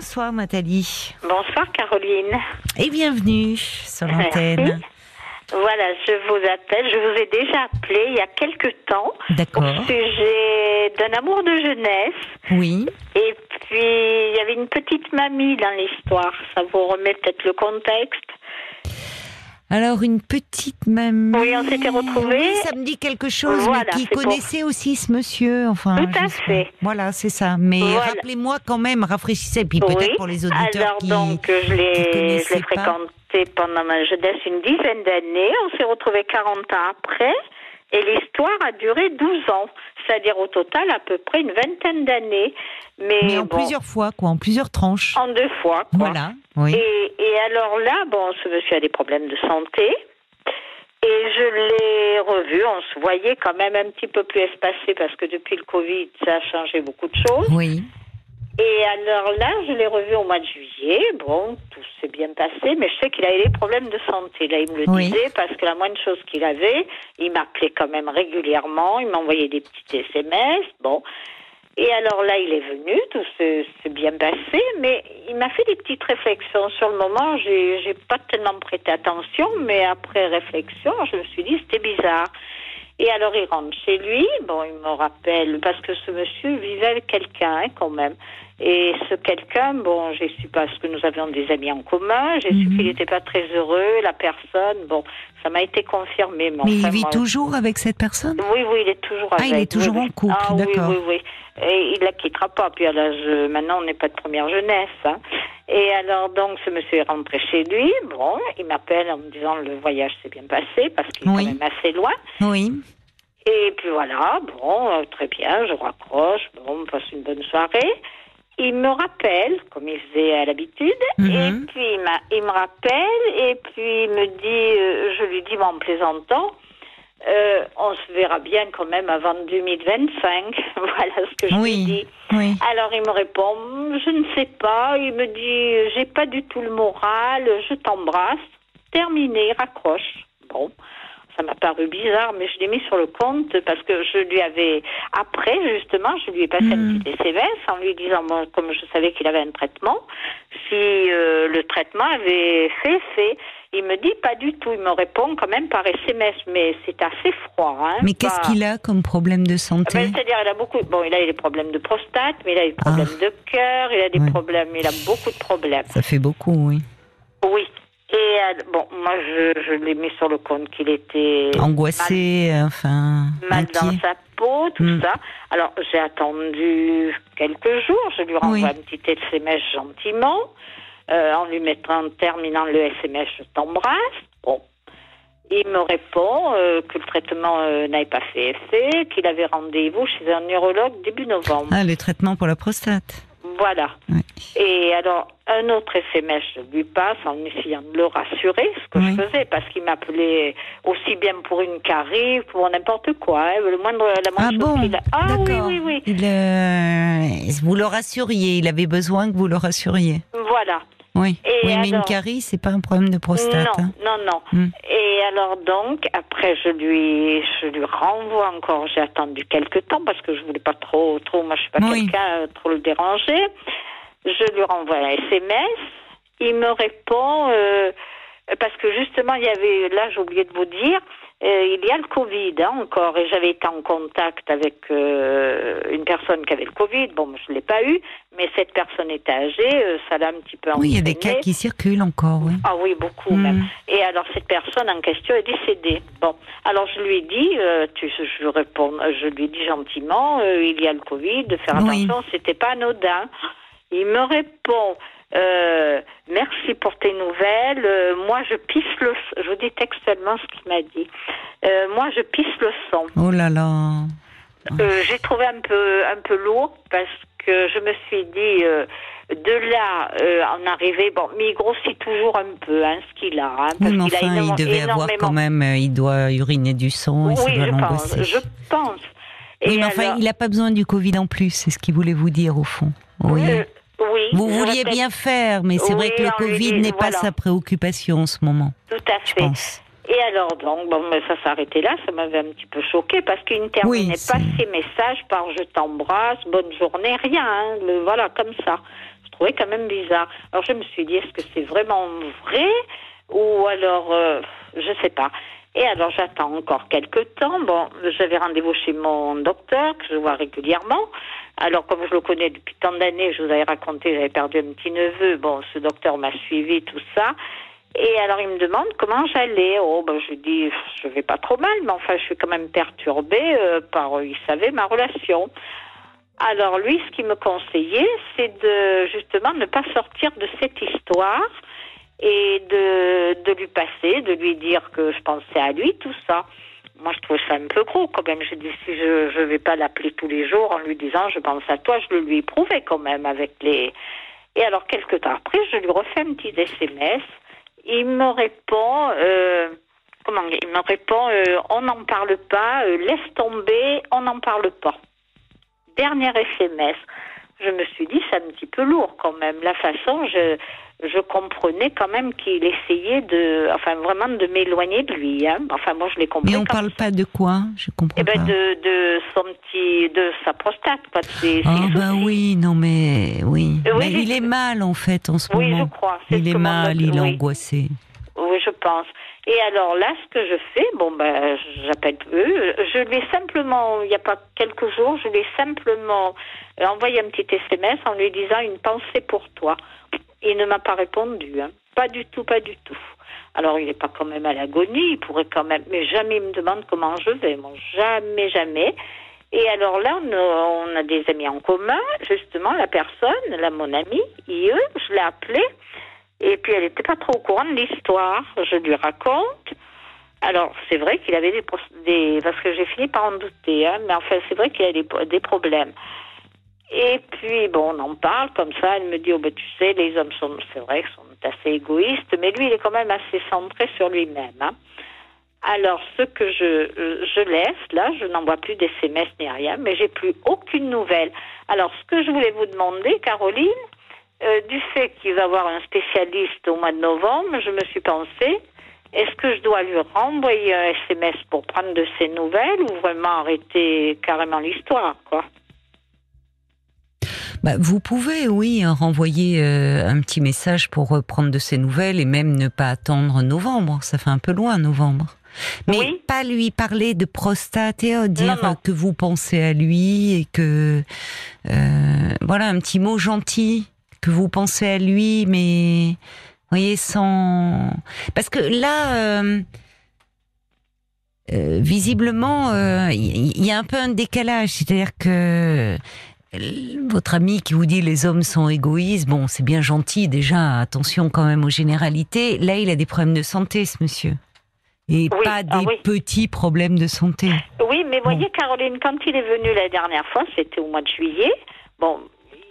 Bonsoir Nathalie. Bonsoir Caroline. Et bienvenue sur l'antenne. Voilà, je vous appelle. Je vous ai déjà appelé il y a quelque temps. D'accord. Au sujet d'un amour de jeunesse. Oui. Et puis, il y avait une petite mamie dans l'histoire. Ça vous remet peut-être le contexte. Alors, une petite mamie. Oui, on s'était retrouvés. Oui, ça me dit quelque chose, Voilà, mais qui pour- connaissait aussi ce monsieur. Enfin, Tout à sais fait. Voilà, c'est ça. Mais Voilà. rappelez-moi quand même, rafraîchissez. Puis peut-être pour les auditeurs Alors qui. donc, je l'ai, fréquenté pendant ma jeunesse une dizaine d'années. On s'est retrouvés 40 ans après. Et l'histoire a duré 12 ans. C'est-à-dire au total à peu près une vingtaine d'années. Mais, Mais en bon, plusieurs fois, quoi, en plusieurs tranches. en deux fois. quoi. Voilà, oui. Et, et alors là, bon, ce monsieur a des problèmes de santé. Et je l'ai revu, on se voyait quand même un petit peu plus espacé parce que depuis le Covid, ça a changé beaucoup de choses. Oui. Et alors là, je l'ai revu au mois de juillet. Bon, tout s'est bien passé, mais je sais qu'il avait des problèmes de santé. Là, il me le Oui. disait parce que la moindre chose qu'il avait, il m'appelait quand même régulièrement, il m'envoyait des petits SMS. Bon. Et alors là, il est venu, tout s'est bien passé, mais il m'a fait des petites réflexions. Sur le moment, j'ai pas tellement prêté attention, mais après réflexion, je me suis dit c'était bizarre. Et alors il rentre chez lui, bon, il me rappelle, parce que ce monsieur vivait avec quelqu'un hein, quand même. Et ce quelqu'un, bon, j'ai su parce que nous avions des amis en commun, j'ai su Mhm. qu'il n'était pas très heureux, la personne, bon, ça m'a été confirmé. Mais, Mais il vit toujours avec cette personne? Oui, oui, il est toujours Ah, avec. il est toujours oui, en oui. couple, ah, oui, d'accord. Oui, oui, Et il la quittera pas. Puis à l'âge, maintenant, on n'est pas de première jeunesse. hein. Et alors, donc, ce monsieur est rentré chez lui. Bon, il m'appelle en me disant le voyage s'est bien passé parce qu'il est Oui. quand même assez loin. Oui. Et puis voilà, bon, euh, très bien, je raccroche, bon, on passe une bonne soirée. Il me rappelle, comme il faisait à l'habitude, Mhm. et puis il, il me rappelle, et puis il me dit, euh, je lui dis, bon, en plaisantant, euh, on se verra bien quand même avant 2025. voilà ce que je lui dis. Oui. Alors il me répond, je ne sais pas. Il me dit, j'ai pas du tout le moral, je t'embrasse. Terminé, il raccroche. Bon, ça m'a paru bizarre, mais je l'ai mis sur le compte parce que je lui avais, après justement, je lui ai passé un Mhm. petit SMS en lui disant, moi, comme je savais qu'il avait un traitement, si euh, le traitement avait fait effet. Il me dit pas du tout. Il me répond quand même par SMS, mais c'est assez froid. Hein, Mais qu'est-ce pas- qu'il a comme problème de ben, santé C'est-à-dire, il a beaucoup. Bon, il a des problèmes de prostate, mais il a des problèmes de cœur, il a des Ah. Ouais. problèmes, il a beaucoup de problèmes. Ça fait beaucoup, oui. Oui. Et euh, bon, moi, je, je l'ai mis sur le compte qu'il était Angoissé, euh, enfin, mal dans sa peau, tout Mm. ça. Alors, j'ai attendu quelques jours. Je lui renvoie Oui. un petit SMS gentiment, euh, en lui mettant, en terminant le SMS, je t'embrasse. Bon. Il me répond euh, que le traitement euh, n'avait pas fait effet, qu'il avait rendez-vous chez un neurologue début novembre. Ah, le traitement pour la prostate. Voilà. Et alors, un autre SMS, je lui passe en essayant de le rassurer, ce que Oui. je faisais, parce qu'il m'appelait aussi bien pour une carie, pour n'importe quoi. hein, le moindre, la Ah moindre chose bon qu'il a- Ah oui, oui, oui. Il, euh, vous le rassuriez, il avait besoin que vous le rassuriez. Voilà. Oui, Et oui mais une alors carie, c'est pas un problème de prostate. non, hein. non, non. Hmm. Et alors donc, après, je lui, je lui renvoie encore. J'ai attendu quelques temps parce que je voulais pas trop, trop. Moi, je suis pas Oui. quelqu'un euh, trop le déranger. Je lui renvoie un SMS. Il me répond euh, parce que justement, il y avait là, j'ai oublié de vous dire, euh, il y a le Covid hein, encore, et j'avais été en contact avec euh, une personne qui avait le Covid. Bon, je l'ai pas eu, mais cette personne était âgée, euh, ça l'a un petit peu Oui, il y a des entraîné. cas qui circulent encore, oui. Ah oui, beaucoup Hmm. même. Et alors cette personne en question est décédée. Bon, alors je lui ai dit, tu, je réponds, je lui ai dit gentiment, il y a le Covid, de faire Oui. attention, c'était pas anodin. Il me répond, euh, merci pour tes nouvelles. euh, moi, je pisse le, je vous dis textuellement ce qu'il m'a dit. Euh, moi, je pisse le sang. Oh là là. J'ai trouvé un peu un peu lourd parce que je me suis dit de là en arriver bon mais il grossit toujours un peu hein, ce qu'il a hein, parce Oui, mais a enfin, il énorme- devait avoir quand même, il doit uriner du sang et ça oui doit je pense je pense Oui, mais enfin, il n'a pas besoin du Covid en plus, c'est ce qu'il voulait vous dire au fond. Oui. Oui Vous vouliez répète, bien faire, mais c'est vrai que le Covid n'est pas sa préoccupation en ce moment, tout à je fait pense. et alors donc bon mais ça arrêté là ça m'avait un petit peu choqué parce qu'il ne terminait pas ses messages par je t'embrasse bonne journée rien hein, le, voilà comme ça je trouvé quand même bizarre. Alors je me suis dit, est-ce que c'est vraiment vrai ou alors, euh, je sais pas. Et alors j'attends encore quelques temps. Bon, j'avais rendez-vous chez mon docteur que je vois régulièrement. Alors comme je le connais depuis tant d'années, je vous avais raconté, j'avais perdu un petit neveu. Bon, ce docteur m'a suivi tout ça. Et alors il me demande comment j'allais. Oh ben je lui dis je vais pas trop mal, mais enfin je suis quand même perturbée euh, par il savait ma relation. Alors lui ce qu'il me conseillait c'est de justement ne pas sortir de cette histoire et de, de lui passer, de lui dire que je pensais à lui, tout ça. Moi, je trouve ça un peu gros quand même. Je dis, si je ne vais pas l'appeler tous les jours en lui disant, je pense à toi, je le lui ai prouvé quand même avec les... Et alors, quelques temps après, je lui refais un petit SMS. Il me répond, euh, comment Il me répond, euh, on n'en parle pas, euh, laisse tomber, on n'en parle pas. Dernier SMS. Je me suis dit, c'est un petit peu lourd quand même. La façon, je, je comprenais quand même qu'il essayait de, enfin vraiment de m'éloigner de lui. Hein. Enfin moi je l'ai compris. Mais on parle pas de quoi? Je comprends eh ben, pas. De, de son petit, de sa prostate, quoi. De ses, ah ses bah oui, non mais oui. Euh, oui, mais j'ai- il est mal en fait en ce Oui, moment. je crois. Il est mon mal, il est oui. angoissé. Oui, je pense. Et alors là, ce que je fais, bon ben, j'appelle eux. Je lui ai simplement, il n'y a pas quelques jours, je lui ai simplement envoyé un petit SMS en lui disant une pensée pour toi. Il ne m'a pas répondu, hein. pas du tout, pas du tout. Alors il n'est pas quand même à l'agonie, il pourrait quand même, mais jamais il me demande comment je vais, moi jamais, jamais. Et alors là, on a, des amis en commun, justement, la personne, là, mon amie, IE, je l'ai appelée. Et puis elle n'était pas trop au courant de l'histoire. Je lui raconte. Alors c'est vrai qu'il avait des, parce que j'ai fini par en douter, hein, mais enfin c'est vrai qu'il a des, des problèmes. Et puis bon, on en parle comme ça. Elle me dit oh ben tu sais les hommes sont c'est vrai sont assez égoïstes, mais lui il est quand même assez centré sur lui-même. hein. Alors ce que je euh, je laisse là, je n'envoie plus d'SMS ni rien, mais j'ai plus aucune nouvelle. Alors ce que je voulais vous demander, Caroline. Euh, du fait qu'il va avoir un spécialiste au mois de novembre, je me suis pensé, est-ce que je dois lui renvoyer un SMS pour prendre de ses nouvelles ou vraiment arrêter carrément l'histoire, quoi? Bah, vous pouvez, oui, renvoyer euh, un petit message pour reprendre de ses nouvelles et même ne pas attendre novembre. Ça fait un peu loin, novembre. Mais Oui. pas lui parler de prostate et euh, dire Non, non. que vous pensez à lui et que euh, voilà un petit mot gentil que vous pensez à lui, mais vous voyez sans parce que là. euh, euh, visiblement, euh, il y, y a un peu un décalage, c'est-à-dire que euh, votre ami qui vous dit les hommes sont égoïstes, bon, c'est bien gentil déjà, attention quand même aux généralités. Là, il a des problèmes de santé, ce monsieur. Et Oui, pas ah des oui. petits problèmes de santé. Oui, mais voyez, Caroline, quand il est venu la dernière fois, c'était au mois de juillet, bon,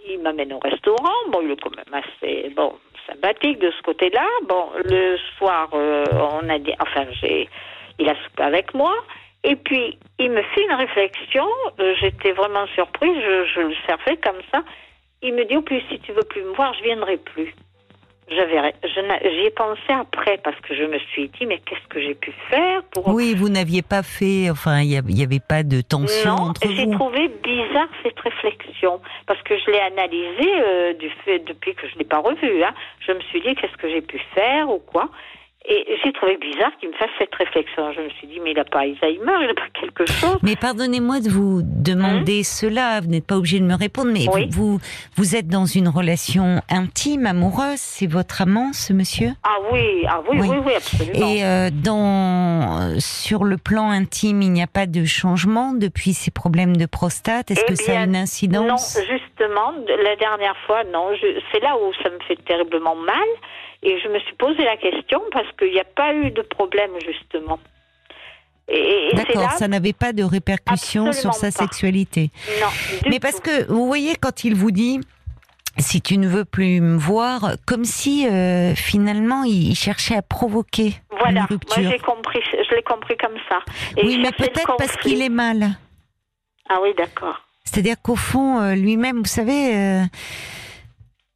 il m'amène au restaurant, bon, il est quand même assez, bon, sympathique de ce côté-là. Bon, le soir, euh, on a dit, enfin, j'ai, il a soupé avec moi, et puis, il me fait une réflexion, euh, j'étais vraiment surprise, je, je le servais comme ça. Il me dit, au plus, si tu veux plus me voir, je viendrai plus. J'avais, j'y ai pensé après parce que je me suis dit, mais qu'est-ce que j'ai pu faire pour Oui, vous n'aviez pas fait, enfin, il n'y avait pas de tension non, entre j'ai vous. trouvé bizarre cette réflexion parce que je l'ai analysée euh, du fait depuis que je l'ai pas revue. Hein. Je me suis dit qu'est-ce que j'ai pu faire ou quoi. Et j'ai trouvé bizarre qu'il me fasse cette réflexion. Je me suis dit mais il n'a pas Alzheimer, il n'a pas quelque chose. Mais pardonnez-moi de vous demander cela, vous n'êtes pas obligé de me répondre, mais Hein Oui. vous, vous, êtes dans une relation intime, amoureuse, c'est votre amant, ce monsieur? Ah oui, ah oui, Oui. oui, oui, absolument. Et euh, dans euh, sur le plan intime, il n'y a pas de changement depuis ces problèmes de prostate? Est-ce Eh que ça a bien, une non, incidence justement, la dernière fois, non. C'est là où ça me fait terriblement mal. Et je me suis posé la question parce qu'il n'y a pas eu de problème, justement. D'accord, ça n'avait pas de répercussions sur sa pas. sexualité. non, Mais parce que vous voyez quand il vous dit si tu ne veux plus me voir, comme si euh, finalement il cherchait à provoquer Voilà, une moi rupture. j'ai compris, je l'ai compris comme ça. Et oui, mais peut-être parce qu'il est mal. Ah oui, d'accord. C'est-à-dire qu'au fond, euh, lui-même, vous savez, euh,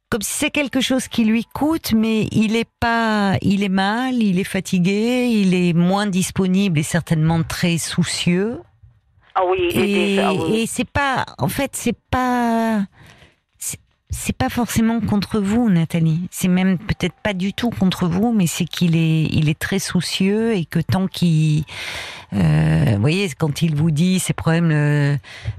comme si c'est quelque chose qui lui coûte, mais il est pas, il est mal, il est fatigué, il est moins disponible et certainement très soucieux. Ah oui, Et, ah oui. et c'est pas, en fait, c'est pas, c'est- pas forcément contre vous, Nathalie. C'est même peut-être pas du tout contre vous, mais c'est qu'il est, il est très soucieux et que tant qu'il, euh, vous voyez, quand il vous dit ses problèmes euh,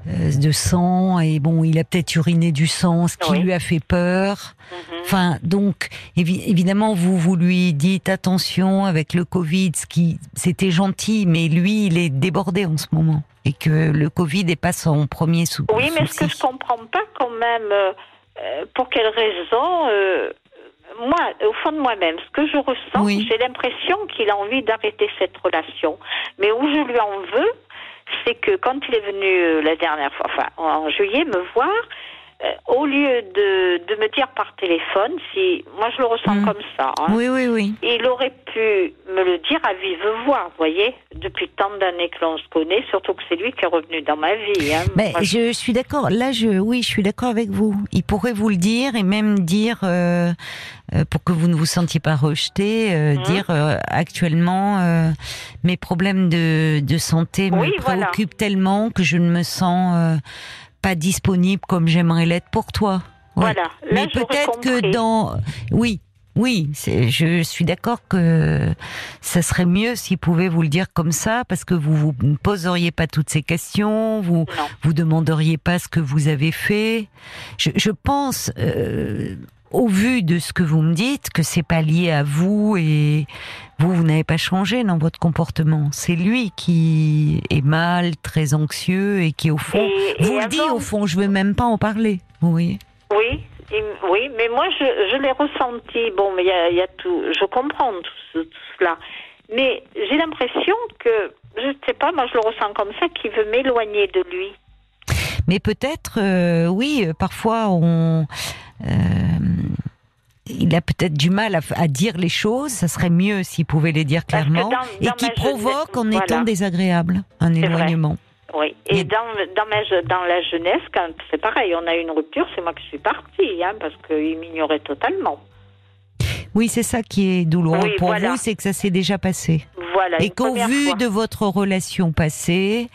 de sang et bon, il a peut-être uriné du sang, ce qui lui a fait peur. Mhm. Enfin, donc évidemment, vous vous lui dites attention avec le Covid, ce qui c'était gentil, mais lui, il est débordé en ce moment et que le Covid n'est pas son premier souci. Oui, mais ce que je comprends pas quand même. Euh, euh, pour quelle raison euh, moi, au fond de moi-même, ce que je ressens, j'ai l'impression qu'il a envie d'arrêter cette relation. Mais où je lui en veux, c'est que quand il est venu euh, la dernière fois, enfin en juillet, me voir, au lieu de, de, me dire par téléphone, si moi je le ressens mm. comme ça, hein, oui, oui, oui. il aurait pu me le dire à vive voix, vous voyez, depuis tant d'années que l'on se connaît, surtout que c'est lui qui est revenu dans ma vie. Hein. Mais je suis d'accord. Là, je, oui, je suis d'accord avec vous. Il pourrait vous le dire et même dire. Euh, euh pour que vous ne vous sentiez pas rejeté, euh, mm. dire euh, actuellement mes problèmes de, de santé me préoccupent tellement que je ne me sens pas disponible comme j'aimerais l'être pour toi. Voilà. Mais peut-être que dans, oui, oui, je suis d'accord que ça serait mieux s'il pouvait vous le dire comme ça, parce que vous vous ne poseriez pas toutes ces questions, vous ne vous demanderiez pas ce que vous avez fait. Je, je pense, euh, au vu de ce que vous me dites, que c'est pas lié à vous et vous, vous n'avez pas changé dans votre comportement. C'est lui qui est mal, très anxieux et qui, au fond, vous le dit, au fond, je veux même pas en parler. Oui. Oui, oui, mais moi, je, je l'ai ressenti. Bon, mais il y a, tout. Je comprends tout, cela. Mais j'ai l'impression que, je ne sais pas, moi, je le ressens comme ça, qu'il veut m'éloigner de lui. Mais peut-être, euh, oui, parfois, on. Euh, il a peut-être du mal à, dire les choses. Ça serait mieux s'il pouvait les dire clairement et qui provoque en étant désagréable un éloignement. Oui. Et, dans, dans, ma, dans la jeunesse, quand c'est pareil, on a eu une rupture, c'est moi qui suis partie, hein, parce qu'il m'ignorait totalement. Oui, c'est ça qui est douloureux pour vous, c'est que ça s'est déjà passé. Voilà. Et qu'au vu de votre relation passée,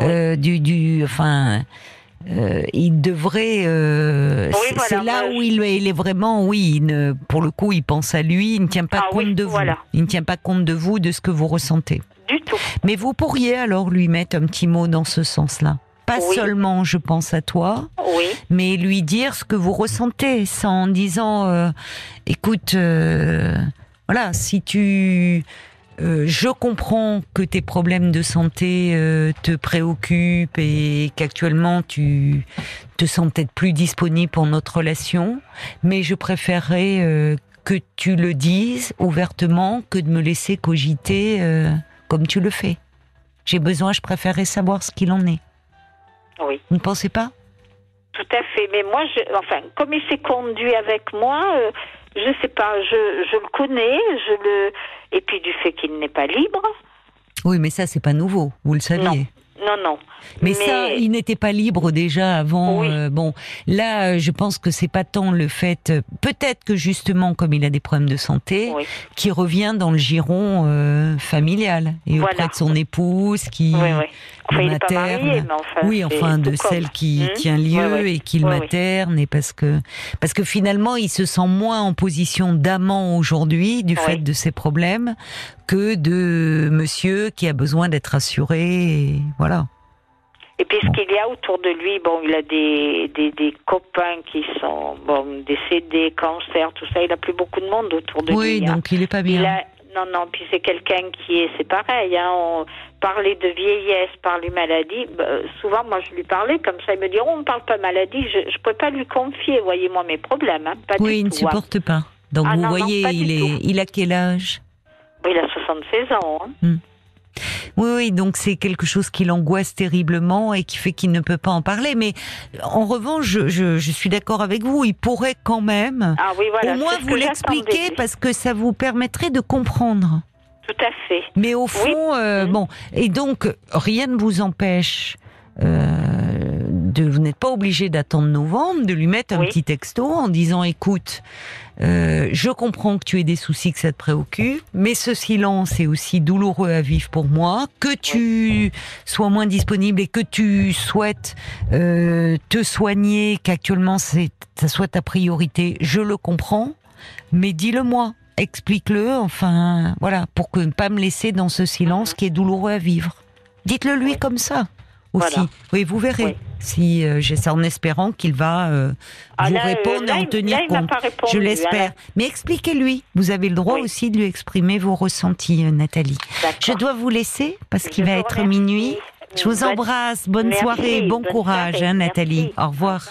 euh, du, du, enfin, euh, il devrait. Euh, c'est là où il, il, est vraiment, oui, pour le coup, il pense à lui. Il ne tient pas ah compte de vous. Il ne tient pas compte de vous, de ce que vous ressentez. Du tout. Mais vous pourriez alors lui mettre un petit mot dans ce sens-là. Pas seulement je pense à toi, mais lui dire ce que vous ressentez, sans en disant, euh, écoute, voilà, si tu euh, je comprends que tes problèmes de santé euh, te préoccupent et qu'actuellement tu te sens peut-être plus disponible pour notre relation, mais je préférerais euh, que tu le dises ouvertement que de me laisser cogiter comme tu le fais. J'ai besoin, je préférerais savoir ce qu'il en est. Oui. Vous ne pensez pas? Tout à fait. Mais moi, je, enfin, comme il s'est conduit avec moi, je sais pas, je, je le connais, je le et puis du fait qu'il n'est pas libre. Oui, mais ça c'est pas nouveau, vous le saviez. Non, non. Mais, ça, il n'était pas libre déjà avant. Euh, bon, là, je pense que c'est pas tant le fait. Peut-être que justement, comme il a des problèmes de santé, qui revient dans le giron euh, familial et auprès de son épouse, qui oui, materne. oui, enfin de celle qui hmm tient lieu et qui le materne, et parce que parce que finalement, il se sent moins en position d'amant aujourd'hui du fait de ses problèmes que de monsieur qui a besoin d'être assuré. Et voilà. Et puis ce qu'il y a autour de lui, bon, il a des, des, des, copains qui sont bon, décédés, cancer, tout ça. Il n'a plus beaucoup de monde autour de lui. Oui, hein. donc il n'est pas bien. non, non, puis c'est quelqu'un qui est, c'est pareil, hein, on parlait de vieillesse, parler maladie. Bah, souvent, moi, je lui parlais comme ça. Il me dit, oh, on ne parle pas maladie. Je ne peux pas lui confier, voyez-moi, mes problèmes. Hein, pas oui, il ne hein. supporte pas. Donc, ah vous voyez, il, est, il a quel âge? Il a 76 ans. Hein. Oui, oui, donc c'est quelque chose qui l'angoisse terriblement et qui fait qu'il ne peut pas en parler. Mais en revanche, je, je, je suis d'accord avec vous, il pourrait quand même ah oui, voilà, au moins vous l'expliquer parce que ça vous permettrait de comprendre. Tout à fait. Mais au fond, euh, mmh. bon, et donc rien ne vous empêche euh, de, vous n'êtes pas obligé d'attendre novembre, de lui mettre un Oui. petit texto en disant écoute, euh, je comprends que tu aies des soucis, que ça te préoccupe, mais ce silence est aussi douloureux à vivre pour moi, que tu sois moins disponible et que tu souhaites euh, te soigner, qu'actuellement ça soit ta priorité, je le comprends, mais dis-le-moi, explique-le, enfin voilà, pour que ne pas me laisser dans ce silence qui est douloureux à vivre. Dites-le lui comme ça aussi. Voilà. Oui, vous verrez. Oui. Si euh, j'ai ça en espérant qu'il va euh, Ah, vous là, euh, répondre là, et en tenir là, compte. répondu, Je l'espère. Mais expliquez-lui. Vous avez le droit Oui. aussi de lui exprimer vos ressentis, Nathalie. Je dois vous laisser parce qu'il va être remercie. minuit. Je vous embrasse. Bonne Merci, soirée. Bon bonne courage, soirée. hein, Nathalie. Merci. Au revoir.